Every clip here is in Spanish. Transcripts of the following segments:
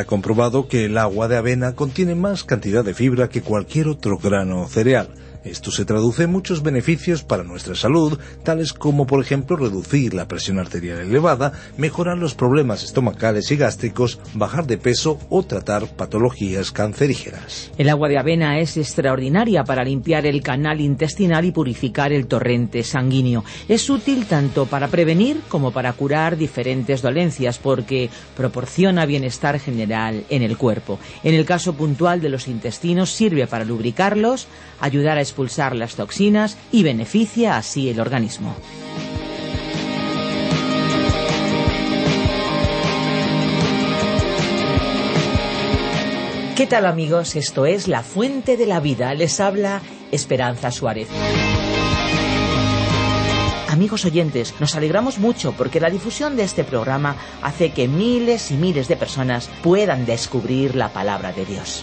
Está comprobado que el agua de avena contiene más cantidad de fibra que cualquier otro grano o cereal. Esto se traduce en muchos beneficios para nuestra salud, tales como por ejemplo reducir la presión arterial elevada, mejorar los problemas estomacales y gástricos, bajar de peso o tratar patologías cancerígenas. El agua de avena es extraordinaria para limpiar el canal intestinal y purificar el torrente sanguíneo. Es útil tanto para prevenir como para curar diferentes dolencias porque proporciona bienestar general en el cuerpo. En el caso puntual de los intestinos sirve para lubricarlos, ayudar a expulsar las toxinas y beneficia así el organismo. ¿Qué tal amigos? Esto es La Fuente de la Vida. Les habla Esperanza Suárez. Amigos oyentes, nos alegramos mucho porque la difusión de este programa hace que miles y miles de personas puedan descubrir la palabra de Dios.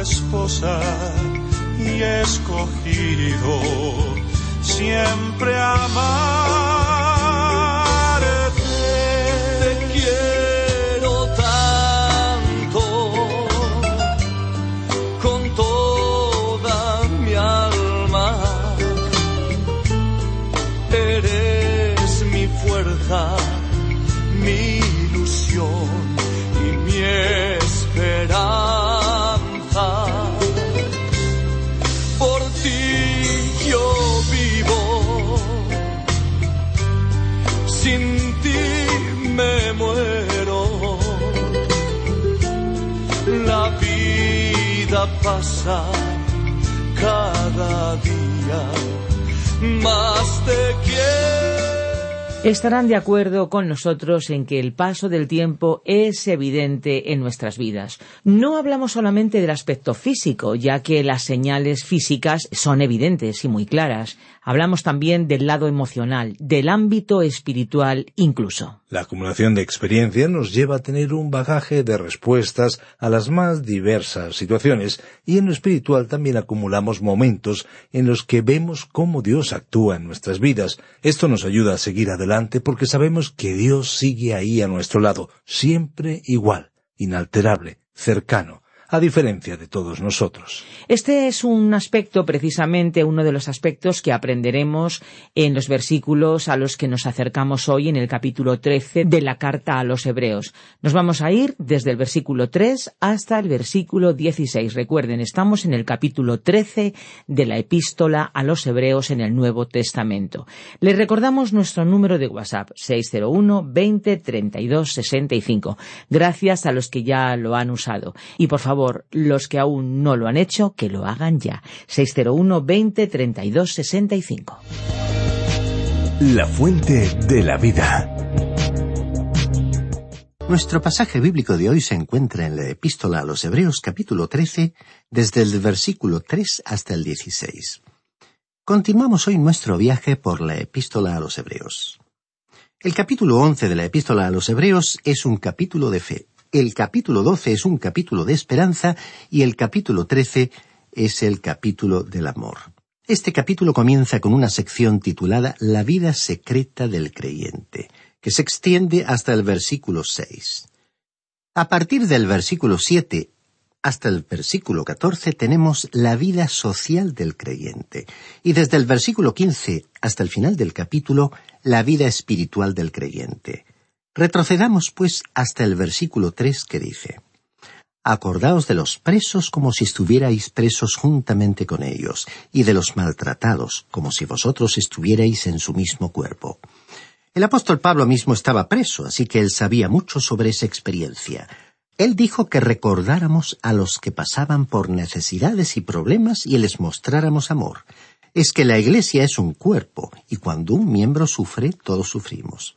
Esposa y escogido siempre amar. Estarán de acuerdo con nosotros en que el paso del tiempo es evidente en nuestras vidas. No hablamos solamente del aspecto físico, ya que las señales físicas son evidentes y muy claras. Hablamos también del lado emocional, del ámbito espiritual incluso. La acumulación de experiencia nos lleva a tener un bagaje de respuestas a las más diversas situaciones y en lo espiritual también acumulamos momentos en los que vemos cómo Dios actúa en nuestras vidas. Esto nos ayuda a seguir adelante porque sabemos que Dios sigue ahí a nuestro lado, siempre igual, inalterable, cercano, a diferencia de todos nosotros. Este es un aspecto, precisamente uno de los aspectos que aprenderemos en los versículos a los que nos acercamos hoy en el capítulo 13 de la carta a los Hebreos. Nos vamos a ir desde el versículo 3 hasta el versículo 16. Recuerden, estamos en el capítulo 13 de la epístola a los Hebreos en el Nuevo Testamento. Les recordamos nuestro número de WhatsApp 601 20 32 65. Gracias a los que ya lo han usado. Y por favor, favor, los que aún no lo han hecho, que lo hagan ya. 601 20 32 65. La fuente de la vida. Nuestro pasaje bíblico de hoy se encuentra en la epístola a los Hebreos capítulo 13, desde el versículo 3 hasta el 16. Continuamos hoy nuestro viaje por la epístola a los Hebreos. El capítulo 11 de la epístola a los Hebreos es un capítulo de fe, el capítulo 12 es un capítulo de esperanza y el capítulo 13 es el capítulo del amor. Este capítulo comienza con una sección titulada La vida secreta del creyente, que se extiende hasta el versículo 6. A partir del versículo 7 hasta el versículo 14 tenemos la vida social del creyente y desde el versículo 15 hasta el final del capítulo la vida espiritual del creyente. Retrocedamos, pues, hasta el versículo tres que dice Acordaos de los presos como si estuvierais presos juntamente con ellos, y de los maltratados como si vosotros estuvierais en su mismo cuerpo. El apóstol Pablo mismo estaba preso, así que él sabía mucho sobre esa experiencia. Él dijo que recordáramos a los que pasaban por necesidades y problemas y les mostráramos amor. Es que la Iglesia es un cuerpo, y cuando un miembro sufre, todos sufrimos.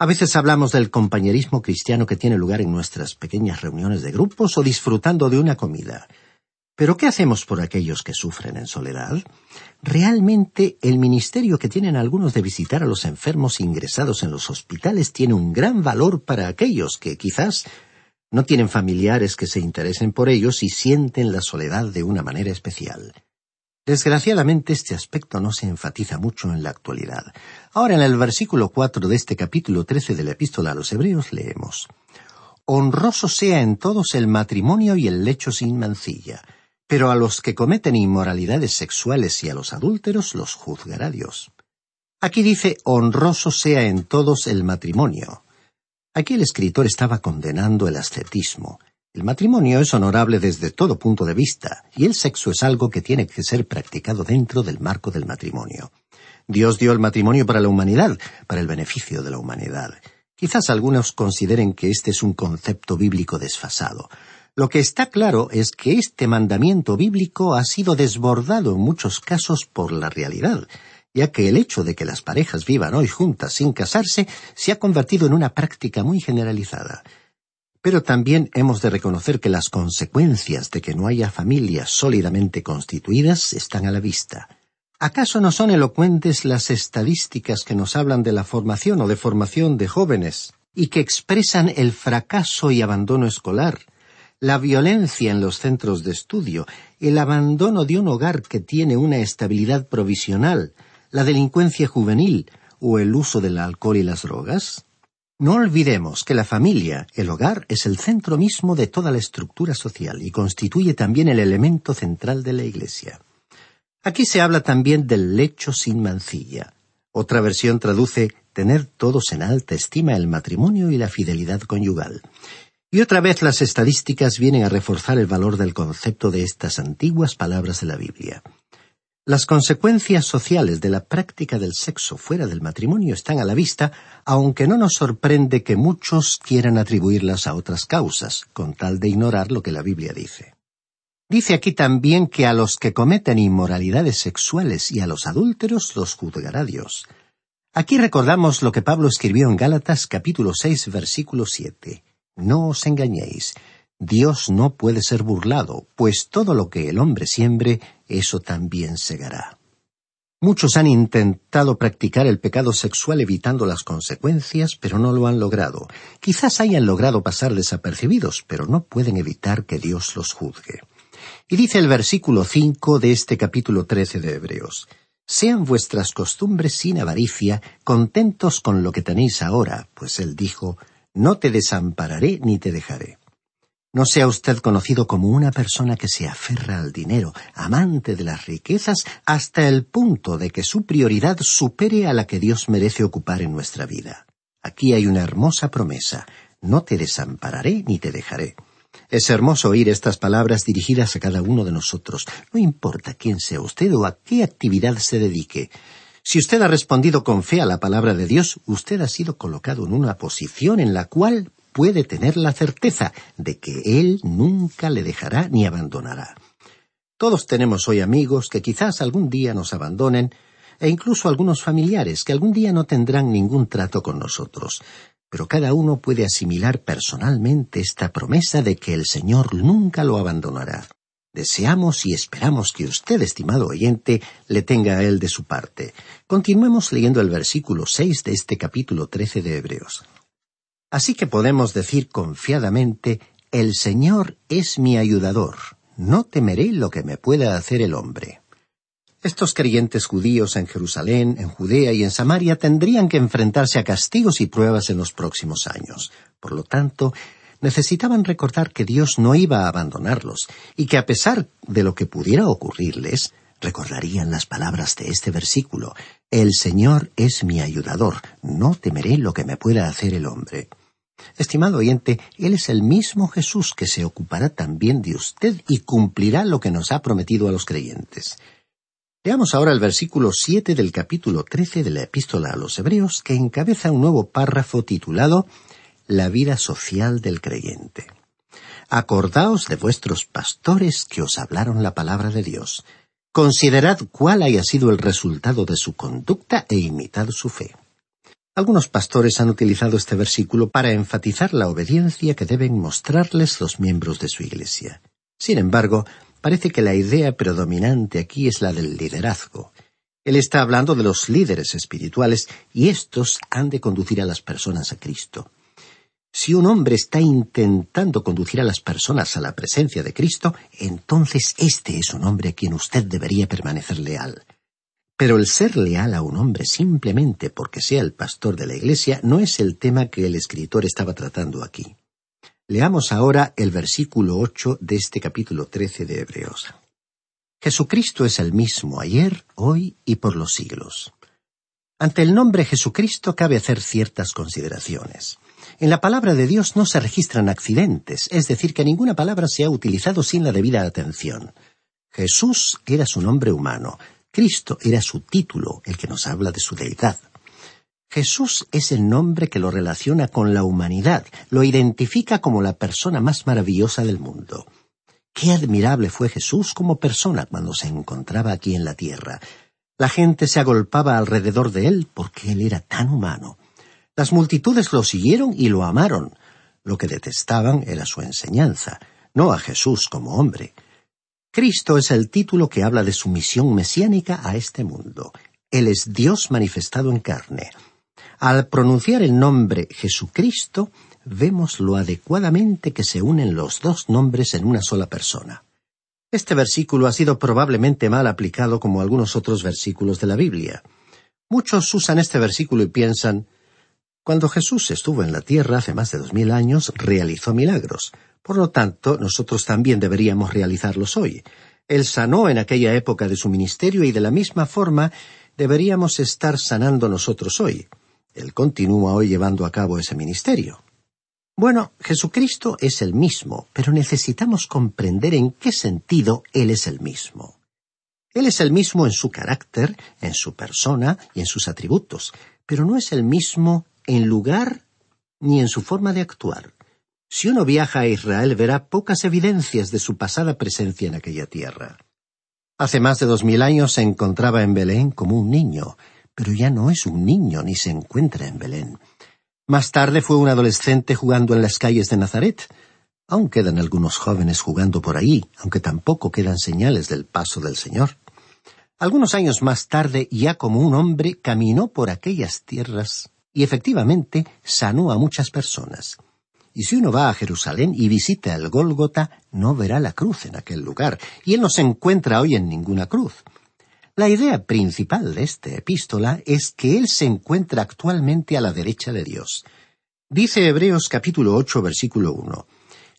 A veces hablamos del compañerismo cristiano que tiene lugar en nuestras pequeñas reuniones de grupos o disfrutando de una comida. Pero ¿qué hacemos por aquellos que sufren en soledad? Realmente el ministerio que tienen algunos de visitar a los enfermos ingresados en los hospitales tiene un gran valor para aquellos que quizás no tienen familiares que se interesen por ellos y sienten la soledad de una manera especial. Desgraciadamente este aspecto no se enfatiza mucho en la actualidad. Ahora en el versículo cuatro de este capítulo trece de la epístola a los Hebreos leemos Honroso sea en todos el matrimonio y el lecho sin mancilla, pero a los que cometen inmoralidades sexuales y a los adúlteros los juzgará Dios. Aquí dice honroso sea en todos el matrimonio. Aquí el escritor estaba condenando el ascetismo, el matrimonio es honorable desde todo punto de vista, y el sexo es algo que tiene que ser practicado dentro del marco del matrimonio. Dios dio el matrimonio para la humanidad, para el beneficio de la humanidad. Quizás algunos consideren que este es un concepto bíblico desfasado. Lo que está claro es que este mandamiento bíblico ha sido desbordado en muchos casos por la realidad, ya que el hecho de que las parejas vivan hoy juntas sin casarse se ha convertido en una práctica muy generalizada. Pero también hemos de reconocer que las consecuencias de que no haya familias sólidamente constituidas están a la vista. ¿Acaso no son elocuentes las estadísticas que nos hablan de la formación o deformación de jóvenes y que expresan el fracaso y abandono escolar, la violencia en los centros de estudio, el abandono de un hogar que tiene una estabilidad provisional, la delincuencia juvenil o el uso del alcohol y las drogas? No olvidemos que la familia, el hogar, es el centro mismo de toda la estructura social y constituye también el elemento central de la Iglesia. Aquí se habla también del lecho sin mancilla. Otra versión traduce tener todos en alta estima el matrimonio y la fidelidad conyugal. Y otra vez las estadísticas vienen a reforzar el valor del concepto de estas antiguas palabras de la Biblia. Las consecuencias sociales de la práctica del sexo fuera del matrimonio están a la vista, aunque no nos sorprende que muchos quieran atribuirlas a otras causas, con tal de ignorar lo que la Biblia dice. Dice aquí también que a los que cometen inmoralidades sexuales y a los adúlteros los juzgará Dios. Aquí recordamos lo que Pablo escribió en Gálatas capítulo seis versículo siete. No os engañéis. Dios no puede ser burlado, pues todo lo que el hombre siembre, eso también segará. Muchos han intentado practicar el pecado sexual evitando las consecuencias, pero no lo han logrado. Quizás hayan logrado pasar desapercibidos, pero no pueden evitar que Dios los juzgue. Y dice el versículo cinco de este capítulo trece de Hebreos Sean vuestras costumbres sin avaricia, contentos con lo que tenéis ahora, pues él dijo No te desampararé ni te dejaré. No sea usted conocido como una persona que se aferra al dinero, amante de las riquezas, hasta el punto de que su prioridad supere a la que Dios merece ocupar en nuestra vida. Aquí hay una hermosa promesa. No te desampararé ni te dejaré. Es hermoso oír estas palabras dirigidas a cada uno de nosotros. No importa quién sea usted o a qué actividad se dedique. Si usted ha respondido con fe a la palabra de Dios, usted ha sido colocado en una posición en la cual puede tener la certeza de que Él nunca le dejará ni abandonará. Todos tenemos hoy amigos que quizás algún día nos abandonen, e incluso algunos familiares que algún día no tendrán ningún trato con nosotros. Pero cada uno puede asimilar personalmente esta promesa de que el Señor nunca lo abandonará. Deseamos y esperamos que usted, estimado oyente, le tenga a él de su parte. Continuemos leyendo el versículo seis de este capítulo trece de Hebreos. Así que podemos decir confiadamente, el Señor es mi ayudador, no temeré lo que me pueda hacer el hombre. Estos creyentes judíos en Jerusalén, en Judea y en Samaria tendrían que enfrentarse a castigos y pruebas en los próximos años. Por lo tanto, necesitaban recordar que Dios no iba a abandonarlos y que a pesar de lo que pudiera ocurrirles, recordarían las palabras de este versículo El Señor es mi ayudador, no temeré lo que me pueda hacer el hombre. Estimado oyente, Él es el mismo Jesús que se ocupará también de usted y cumplirá lo que nos ha prometido a los creyentes. Leamos ahora el versículo siete del capítulo trece de la Epístola a los Hebreos, que encabeza un nuevo párrafo titulado La vida social del creyente. Acordaos de vuestros pastores que os hablaron la palabra de Dios. Considerad cuál haya sido el resultado de su conducta e imitad su fe. Algunos pastores han utilizado este versículo para enfatizar la obediencia que deben mostrarles los miembros de su Iglesia. Sin embargo, parece que la idea predominante aquí es la del liderazgo. Él está hablando de los líderes espirituales y estos han de conducir a las personas a Cristo. Si un hombre está intentando conducir a las personas a la presencia de Cristo, entonces este es un hombre a quien usted debería permanecer leal. Pero el ser leal a un hombre simplemente porque sea el pastor de la Iglesia no es el tema que el escritor estaba tratando aquí. Leamos ahora el versículo ocho de este capítulo trece de Hebreos. Jesucristo es el mismo ayer, hoy y por los siglos. Ante el nombre Jesucristo cabe hacer ciertas consideraciones. En la palabra de Dios no se registran accidentes, es decir, que ninguna palabra se ha utilizado sin la debida atención. Jesús era su nombre humano, Cristo era su título, el que nos habla de su deidad. Jesús es el nombre que lo relaciona con la humanidad, lo identifica como la persona más maravillosa del mundo. Qué admirable fue Jesús como persona cuando se encontraba aquí en la tierra. La gente se agolpaba alrededor de él porque él era tan humano. Las multitudes lo siguieron y lo amaron. Lo que detestaban era su enseñanza, no a Jesús como hombre. Cristo es el título que habla de su misión mesiánica a este mundo. Él es Dios manifestado en carne. Al pronunciar el nombre Jesucristo, vemos lo adecuadamente que se unen los dos nombres en una sola persona. Este versículo ha sido probablemente mal aplicado como algunos otros versículos de la Biblia. Muchos usan este versículo y piensan cuando Jesús estuvo en la tierra hace más de dos mil años, realizó milagros. Por lo tanto, nosotros también deberíamos realizarlos hoy. Él sanó en aquella época de su ministerio y de la misma forma deberíamos estar sanando nosotros hoy. Él continúa hoy llevando a cabo ese ministerio. Bueno, Jesucristo es el mismo, pero necesitamos comprender en qué sentido Él es el mismo. Él es el mismo en su carácter, en su persona y en sus atributos, pero no es el mismo en lugar ni en su forma de actuar. Si uno viaja a Israel verá pocas evidencias de su pasada presencia en aquella tierra. Hace más de dos mil años se encontraba en Belén como un niño, pero ya no es un niño ni se encuentra en Belén. Más tarde fue un adolescente jugando en las calles de Nazaret. Aún quedan algunos jóvenes jugando por ahí, aunque tampoco quedan señales del paso del Señor. Algunos años más tarde, ya como un hombre, caminó por aquellas tierras y efectivamente sanó a muchas personas. Y si uno va a Jerusalén y visita el Gólgota, no verá la cruz en aquel lugar, y él no se encuentra hoy en ninguna cruz. La idea principal de esta epístola es que él se encuentra actualmente a la derecha de Dios. Dice Hebreos capítulo ocho versículo uno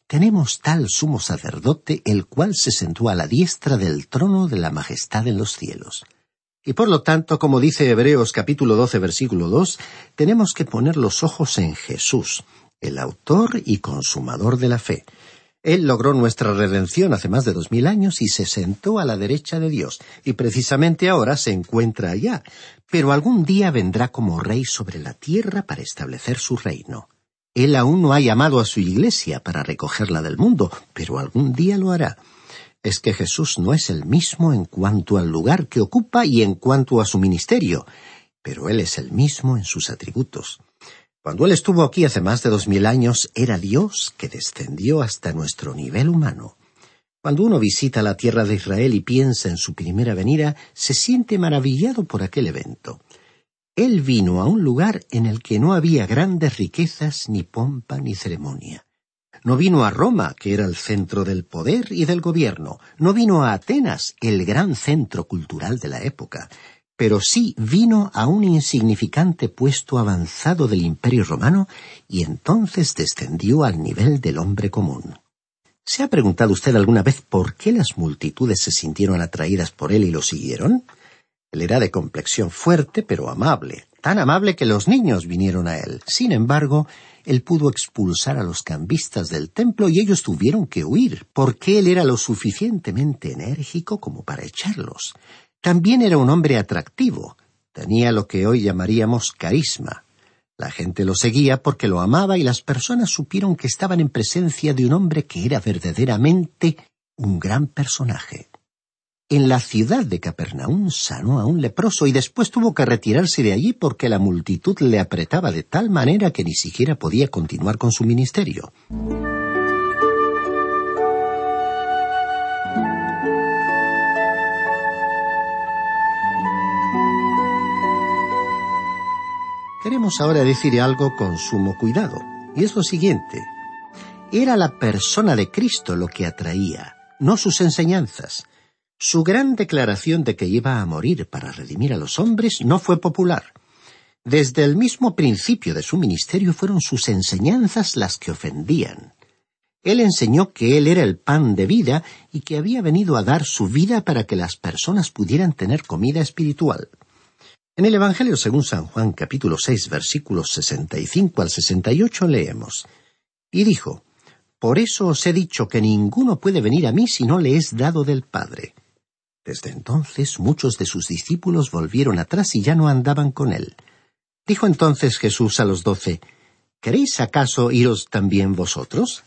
Tenemos tal sumo sacerdote el cual se sentó a la diestra del trono de la majestad en los cielos. Y por lo tanto, como dice Hebreos capítulo 12 versículo 2, tenemos que poner los ojos en Jesús, el autor y consumador de la fe. Él logró nuestra redención hace más de dos mil años y se sentó a la derecha de Dios, y precisamente ahora se encuentra allá, pero algún día vendrá como rey sobre la tierra para establecer su reino. Él aún no ha llamado a su iglesia para recogerla del mundo, pero algún día lo hará es que Jesús no es el mismo en cuanto al lugar que ocupa y en cuanto a su ministerio, pero Él es el mismo en sus atributos. Cuando Él estuvo aquí hace más de dos mil años, era Dios que descendió hasta nuestro nivel humano. Cuando uno visita la tierra de Israel y piensa en su primera venida, se siente maravillado por aquel evento. Él vino a un lugar en el que no había grandes riquezas, ni pompa, ni ceremonia. No vino a Roma, que era el centro del poder y del gobierno. No vino a Atenas, el gran centro cultural de la época. Pero sí vino a un insignificante puesto avanzado del imperio romano y entonces descendió al nivel del hombre común. ¿Se ha preguntado usted alguna vez por qué las multitudes se sintieron atraídas por él y lo siguieron? Él era de complexión fuerte pero amable, tan amable que los niños vinieron a él. Sin embargo, él pudo expulsar a los cambistas del templo y ellos tuvieron que huir, porque él era lo suficientemente enérgico como para echarlos. También era un hombre atractivo, tenía lo que hoy llamaríamos carisma. La gente lo seguía porque lo amaba y las personas supieron que estaban en presencia de un hombre que era verdaderamente un gran personaje. En la ciudad de Capernaum sanó a un leproso y después tuvo que retirarse de allí porque la multitud le apretaba de tal manera que ni siquiera podía continuar con su ministerio. Queremos ahora decir algo con sumo cuidado, y es lo siguiente. Era la persona de Cristo lo que atraía, no sus enseñanzas. Su gran declaración de que iba a morir para redimir a los hombres no fue popular. Desde el mismo principio de su ministerio fueron sus enseñanzas las que ofendían. Él enseñó que Él era el pan de vida y que había venido a dar su vida para que las personas pudieran tener comida espiritual. En el Evangelio según San Juan capítulo seis versículos sesenta y cinco al sesenta y ocho leemos Y dijo Por eso os he dicho que ninguno puede venir a mí si no le es dado del Padre. Desde entonces muchos de sus discípulos volvieron atrás y ya no andaban con él. Dijo entonces Jesús a los doce, ¿Queréis acaso iros también vosotros?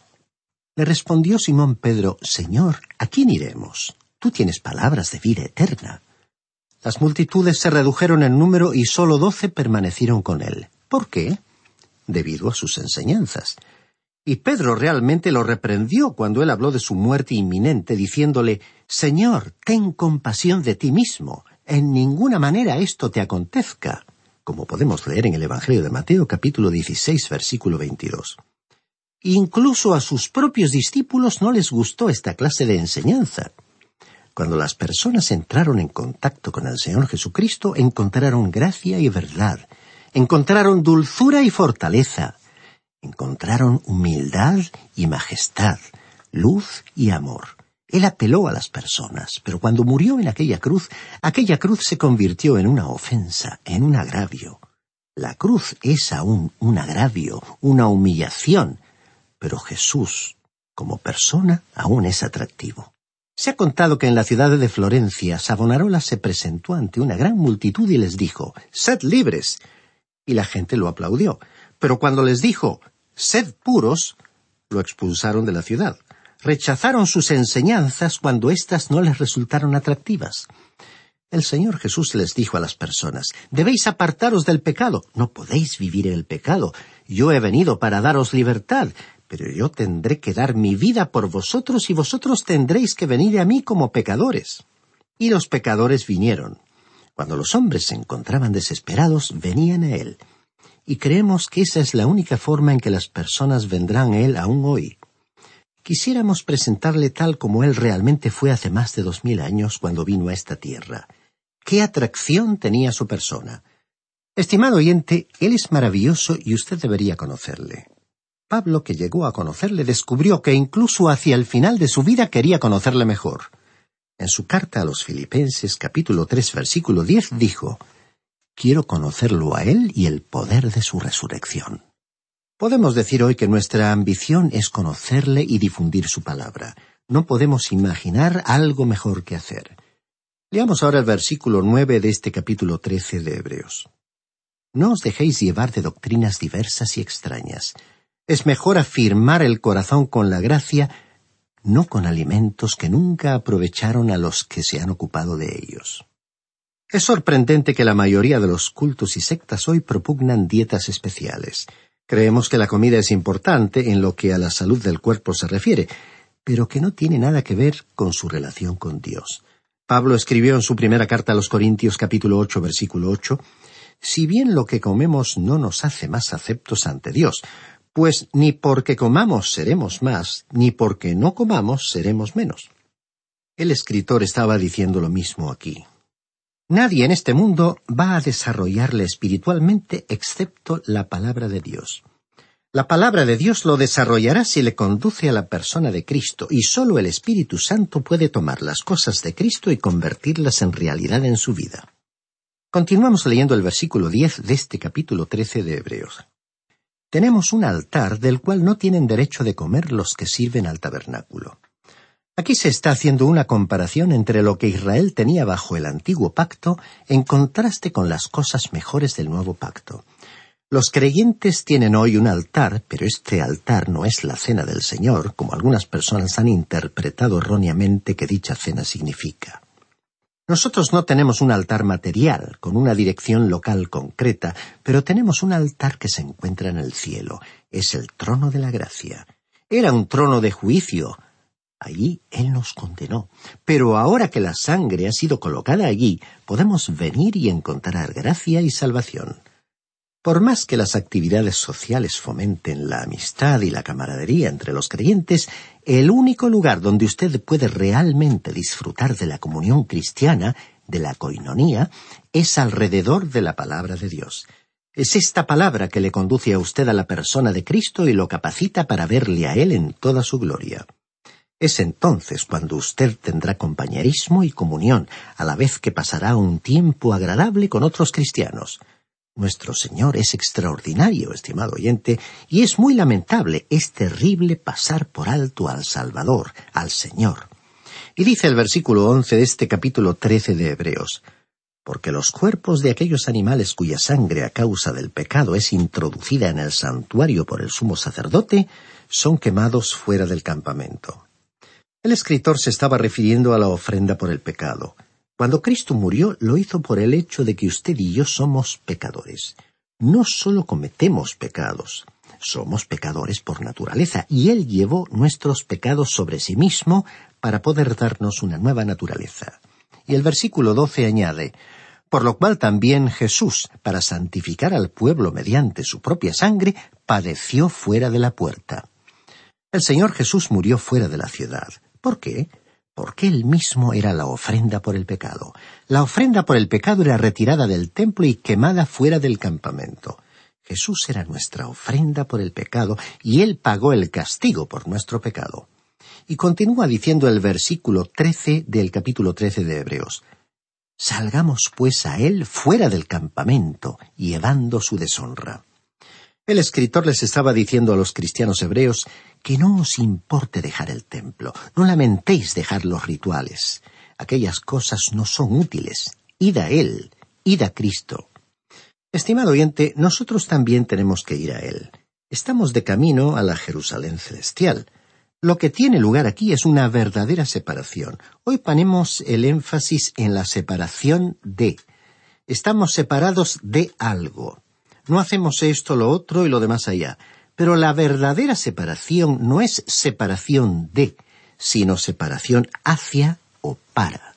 Le respondió Simón Pedro, Señor, ¿a quién iremos? Tú tienes palabras de vida eterna. Las multitudes se redujeron en número y sólo doce permanecieron con él. ¿Por qué? Debido a sus enseñanzas. Y Pedro realmente lo reprendió cuando él habló de su muerte inminente, diciéndole Señor, ten compasión de ti mismo. En ninguna manera esto te acontezca, como podemos leer en el Evangelio de Mateo capítulo 16 versículo 22. Incluso a sus propios discípulos no les gustó esta clase de enseñanza. Cuando las personas entraron en contacto con el Señor Jesucristo, encontraron gracia y verdad, encontraron dulzura y fortaleza, encontraron humildad y majestad, luz y amor. Él apeló a las personas, pero cuando murió en aquella cruz, aquella cruz se convirtió en una ofensa, en un agravio. La cruz es aún un agravio, una humillación, pero Jesús, como persona, aún es atractivo. Se ha contado que en la ciudad de Florencia, Savonarola se presentó ante una gran multitud y les dijo, Sed libres. Y la gente lo aplaudió. Pero cuando les dijo, sed puros, lo expulsaron de la ciudad. Rechazaron sus enseñanzas cuando éstas no les resultaron atractivas. El Señor Jesús les dijo a las personas, debéis apartaros del pecado, no podéis vivir en el pecado. Yo he venido para daros libertad, pero yo tendré que dar mi vida por vosotros y vosotros tendréis que venir a mí como pecadores. Y los pecadores vinieron. Cuando los hombres se encontraban desesperados, venían a Él. Y creemos que esa es la única forma en que las personas vendrán a Él aún hoy. Quisiéramos presentarle tal como Él realmente fue hace más de dos mil años cuando vino a esta tierra. ¿Qué atracción tenía su persona? Estimado oyente, Él es maravilloso y usted debería conocerle. Pablo, que llegó a conocerle, descubrió que incluso hacia el final de su vida quería conocerle mejor. En su carta a los Filipenses capítulo 3 versículo 10 dijo, Quiero conocerlo a Él y el poder de su resurrección. Podemos decir hoy que nuestra ambición es conocerle y difundir su palabra. No podemos imaginar algo mejor que hacer. Leamos ahora el versículo nueve de este capítulo trece de Hebreos. No os dejéis llevar de doctrinas diversas y extrañas. Es mejor afirmar el corazón con la gracia, no con alimentos que nunca aprovecharon a los que se han ocupado de ellos. Es sorprendente que la mayoría de los cultos y sectas hoy propugnan dietas especiales. Creemos que la comida es importante en lo que a la salud del cuerpo se refiere, pero que no tiene nada que ver con su relación con Dios. Pablo escribió en su primera carta a los Corintios capítulo ocho versículo ocho si bien lo que comemos no nos hace más aceptos ante Dios, pues ni porque comamos seremos más, ni porque no comamos seremos menos. El escritor estaba diciendo lo mismo aquí. Nadie en este mundo va a desarrollarle espiritualmente excepto la palabra de Dios. La palabra de Dios lo desarrollará si le conduce a la persona de Cristo, y sólo el Espíritu Santo puede tomar las cosas de Cristo y convertirlas en realidad en su vida. Continuamos leyendo el versículo diez de este capítulo trece de Hebreos. Tenemos un altar del cual no tienen derecho de comer los que sirven al tabernáculo. Aquí se está haciendo una comparación entre lo que Israel tenía bajo el antiguo pacto en contraste con las cosas mejores del nuevo pacto. Los creyentes tienen hoy un altar, pero este altar no es la cena del Señor, como algunas personas han interpretado erróneamente que dicha cena significa. Nosotros no tenemos un altar material, con una dirección local concreta, pero tenemos un altar que se encuentra en el cielo. Es el trono de la gracia. Era un trono de juicio. Allí Él nos condenó. Pero ahora que la sangre ha sido colocada allí, podemos venir y encontrar gracia y salvación. Por más que las actividades sociales fomenten la amistad y la camaradería entre los creyentes, el único lugar donde usted puede realmente disfrutar de la comunión cristiana, de la coinonía, es alrededor de la palabra de Dios. Es esta palabra que le conduce a usted a la persona de Cristo y lo capacita para verle a Él en toda su gloria. Es entonces cuando usted tendrá compañerismo y comunión, a la vez que pasará un tiempo agradable con otros cristianos. Nuestro Señor es extraordinario, estimado oyente, y es muy lamentable, es terrible pasar por alto al Salvador, al Señor. Y dice el versículo once de este capítulo trece de Hebreos, porque los cuerpos de aquellos animales cuya sangre a causa del pecado es introducida en el santuario por el sumo sacerdote, son quemados fuera del campamento. El escritor se estaba refiriendo a la ofrenda por el pecado. Cuando Cristo murió, lo hizo por el hecho de que usted y yo somos pecadores. No solo cometemos pecados, somos pecadores por naturaleza, y Él llevó nuestros pecados sobre sí mismo para poder darnos una nueva naturaleza. Y el versículo doce añade, por lo cual también Jesús, para santificar al pueblo mediante su propia sangre, padeció fuera de la puerta. El Señor Jesús murió fuera de la ciudad. ¿Por qué? Porque él mismo era la ofrenda por el pecado. La ofrenda por el pecado era retirada del templo y quemada fuera del campamento. Jesús era nuestra ofrenda por el pecado y él pagó el castigo por nuestro pecado. Y continúa diciendo el versículo trece del capítulo trece de Hebreos. Salgamos pues a él fuera del campamento, llevando su deshonra. El escritor les estaba diciendo a los cristianos hebreos que no os importe dejar el templo, no lamentéis dejar los rituales. Aquellas cosas no son útiles. Id a Él, id a Cristo. Estimado oyente, nosotros también tenemos que ir a Él. Estamos de camino a la Jerusalén celestial. Lo que tiene lugar aquí es una verdadera separación. Hoy ponemos el énfasis en la separación de. Estamos separados de algo. No hacemos esto, lo otro y lo demás allá. Pero la verdadera separación no es separación de, sino separación hacia o para.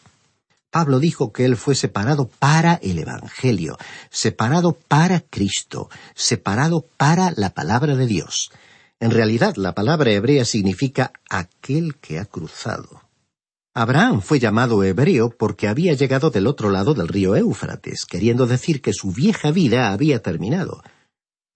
Pablo dijo que él fue separado para el Evangelio, separado para Cristo, separado para la palabra de Dios. En realidad, la palabra hebrea significa aquel que ha cruzado. Abraham fue llamado hebreo porque había llegado del otro lado del río Éufrates, queriendo decir que su vieja vida había terminado.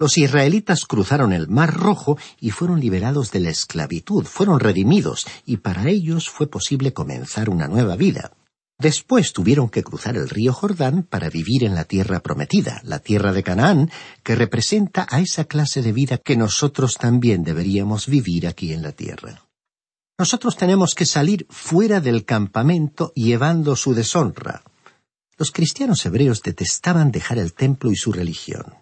Los israelitas cruzaron el Mar Rojo y fueron liberados de la esclavitud, fueron redimidos, y para ellos fue posible comenzar una nueva vida. Después tuvieron que cruzar el río Jordán para vivir en la tierra prometida, la tierra de Canaán, que representa a esa clase de vida que nosotros también deberíamos vivir aquí en la tierra. Nosotros tenemos que salir fuera del campamento llevando su deshonra. Los cristianos hebreos detestaban dejar el templo y su religión.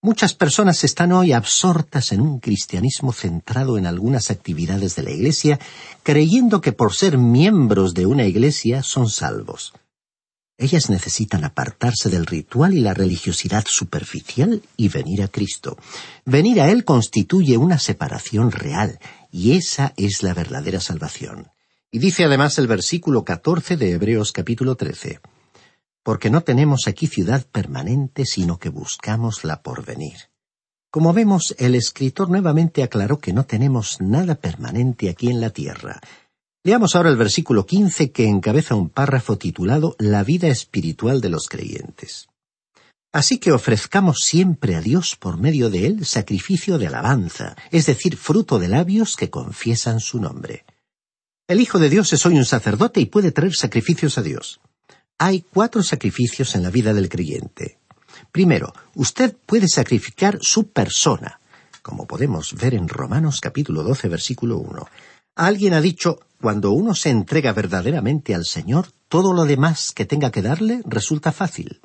Muchas personas están hoy absortas en un cristianismo centrado en algunas actividades de la Iglesia, creyendo que por ser miembros de una Iglesia son salvos. Ellas necesitan apartarse del ritual y la religiosidad superficial y venir a Cristo. Venir a Él constituye una separación real, y esa es la verdadera salvación. Y dice además el versículo catorce de Hebreos capítulo trece porque no tenemos aquí ciudad permanente, sino que buscamos la porvenir. Como vemos, el escritor nuevamente aclaró que no tenemos nada permanente aquí en la tierra. Leamos ahora el versículo quince que encabeza un párrafo titulado La vida espiritual de los creyentes. Así que ofrezcamos siempre a Dios por medio de él sacrificio de alabanza, es decir, fruto de labios que confiesan su nombre. El Hijo de Dios es hoy un sacerdote y puede traer sacrificios a Dios. Hay cuatro sacrificios en la vida del creyente. Primero, usted puede sacrificar su persona, como podemos ver en Romanos capítulo 12 versículo 1. Alguien ha dicho, cuando uno se entrega verdaderamente al Señor, todo lo demás que tenga que darle resulta fácil.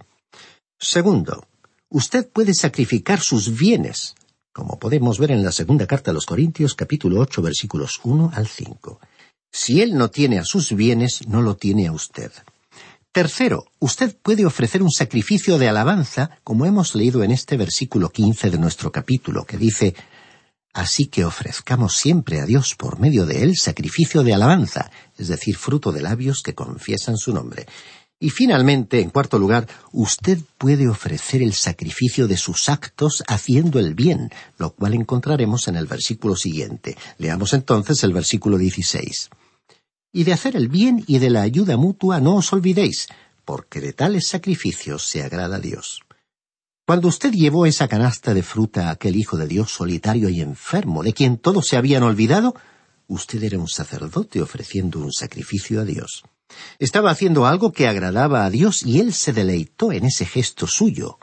Segundo, usted puede sacrificar sus bienes, como podemos ver en la segunda carta a los Corintios capítulo 8 versículos 1 al 5. Si él no tiene a sus bienes, no lo tiene a usted. Tercero, usted puede ofrecer un sacrificio de alabanza, como hemos leído en este versículo quince de nuestro capítulo, que dice Así que ofrezcamos siempre a Dios por medio de él sacrificio de alabanza, es decir, fruto de labios que confiesan su nombre. Y finalmente, en cuarto lugar, usted puede ofrecer el sacrificio de sus actos haciendo el bien, lo cual encontraremos en el versículo siguiente. Leamos entonces el versículo dieciséis y de hacer el bien y de la ayuda mutua no os olvidéis, porque de tales sacrificios se agrada Dios. Cuando usted llevó esa canasta de fruta a aquel hijo de Dios solitario y enfermo, de quien todos se habían olvidado, usted era un sacerdote ofreciendo un sacrificio a Dios. Estaba haciendo algo que agradaba a Dios y él se deleitó en ese gesto suyo.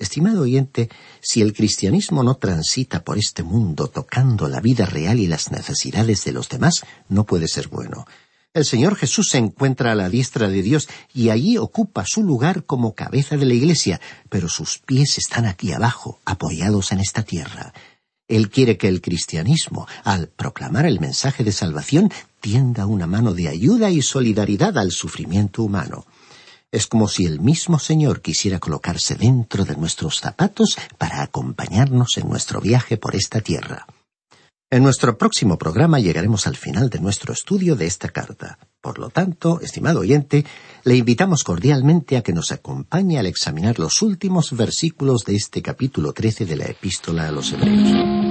Estimado oyente, si el cristianismo no transita por este mundo tocando la vida real y las necesidades de los demás, no puede ser bueno. El Señor Jesús se encuentra a la diestra de Dios y allí ocupa su lugar como cabeza de la Iglesia, pero sus pies están aquí abajo, apoyados en esta tierra. Él quiere que el cristianismo, al proclamar el mensaje de salvación, tienda una mano de ayuda y solidaridad al sufrimiento humano. Es como si el mismo Señor quisiera colocarse dentro de nuestros zapatos para acompañarnos en nuestro viaje por esta tierra. En nuestro próximo programa llegaremos al final de nuestro estudio de esta carta. Por lo tanto, estimado oyente, le invitamos cordialmente a que nos acompañe al examinar los últimos versículos de este capítulo 13 de la Epístola a los Hebreos.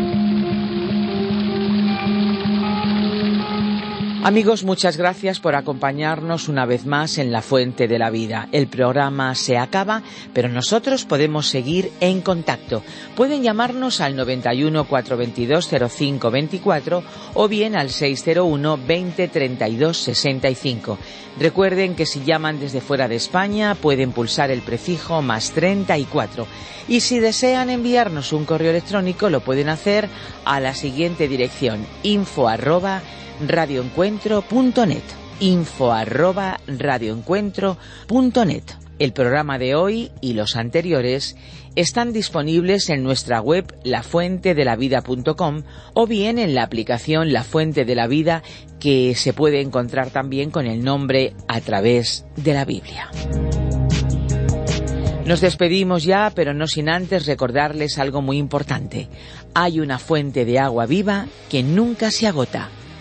Amigos, muchas gracias por acompañarnos una vez más en La Fuente de la Vida. El programa se acaba, pero nosotros podemos seguir en contacto. Pueden llamarnos al 91 422 0524 o bien al 601 20 32 65. Recuerden que si llaman desde fuera de España pueden pulsar el prefijo más 34. Y si desean enviarnos un correo electrónico lo pueden hacer a la siguiente dirección info arroba radioencuentro.net. Info arroba radioencuentro.net. El programa de hoy y los anteriores están disponibles en nuestra web lafuentedelavida.com o bien en la aplicación La Fuente de la Vida que se puede encontrar también con el nombre a través de la Biblia. Nos despedimos ya, pero no sin antes recordarles algo muy importante. Hay una fuente de agua viva que nunca se agota